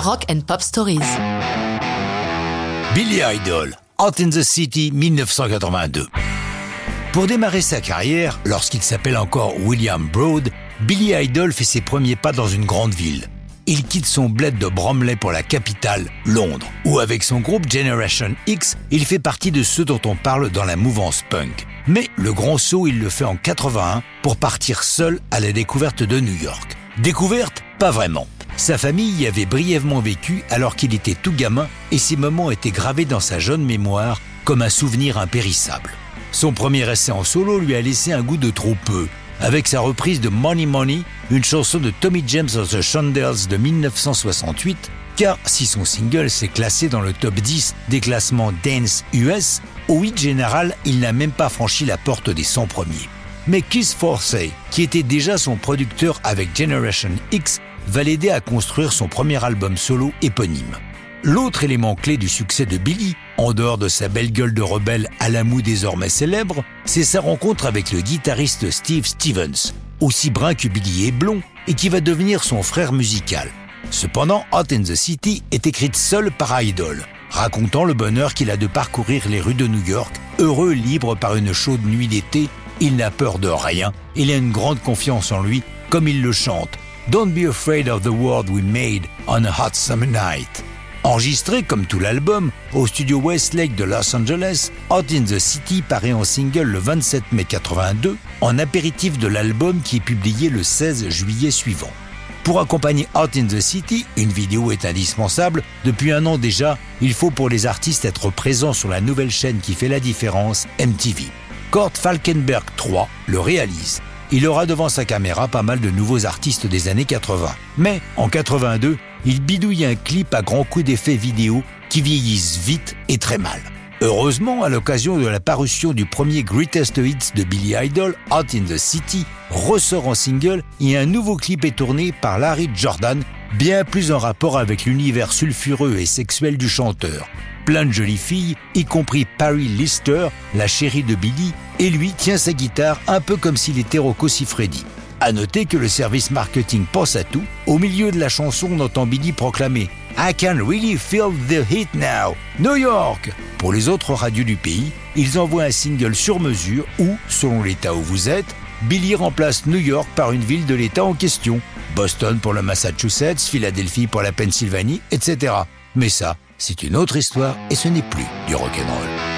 Rock and Pop Stories. Billy Idol, Hot in the City 1982. Pour démarrer sa carrière, lorsqu'il s'appelle encore William Broad, Billy Idol fait ses premiers pas dans une grande ville. Il quitte son bled de Bromley pour la capitale, Londres, où avec son groupe Generation X, il fait partie de ceux dont on parle dans la mouvance punk. Mais le grand saut, il le fait en 81 pour partir seul à la découverte de New York. Découverte Pas vraiment. Sa famille y avait brièvement vécu alors qu'il était tout gamin et ces moments étaient gravés dans sa jeune mémoire comme un souvenir impérissable. Son premier essai en solo lui a laissé un goût de trop peu, avec sa reprise de Money Money, une chanson de Tommy James of the Shondells de 1968, car si son single s'est classé dans le top 10 des classements Dance US, au 8 général, il n'a même pas franchi la porte des 100 premiers. Mais Keith Forsey, qui était déjà son producteur avec Generation X, va l'aider à construire son premier album solo éponyme. L'autre élément clé du succès de Billy, en dehors de sa belle gueule de rebelle à la moue désormais célèbre, c'est sa rencontre avec le guitariste Steve Stevens, aussi brun que Billy est blond et qui va devenir son frère musical. Cependant, Hot in the City est écrite seule par Idol, racontant le bonheur qu'il a de parcourir les rues de New York, heureux libre par une chaude nuit d'été. Il n'a peur de rien, il a une grande confiance en lui, comme il le chante, Don't be afraid of the world we made on a hot summer night. Enregistré comme tout l'album au studio Westlake de Los Angeles, Hot in the City paraît en single le 27 mai 82, en apéritif de l'album qui est publié le 16 juillet suivant. Pour accompagner Hot in the City, une vidéo est indispensable. Depuis un an déjà, il faut pour les artistes être présents sur la nouvelle chaîne qui fait la différence, MTV. Kurt Falkenberg III le réalise il aura devant sa caméra pas mal de nouveaux artistes des années 80. Mais en 82, il bidouille un clip à grands coups d'effets vidéo qui vieillissent vite et très mal. Heureusement, à l'occasion de la parution du premier Greatest Hits de Billy Idol, Out in the City, ressort en single et un nouveau clip est tourné par Larry Jordan, bien plus en rapport avec l'univers sulfureux et sexuel du chanteur plein de jolies filles, y compris Paris Lister, la chérie de Billy, et lui tient sa guitare un peu comme s'il était Rocco Siffredi. À noter que le service marketing pense à tout. Au milieu de la chanson, on entend Billy proclamer I can really feel the heat now, New York. Pour les autres radios du pays, ils envoient un single sur mesure où, selon l'état où vous êtes, Billy remplace New York par une ville de l'état en question. Boston pour le Massachusetts, Philadelphie pour la Pennsylvanie, etc. Mais ça, c'est une autre histoire et ce n'est plus du rock'n'roll.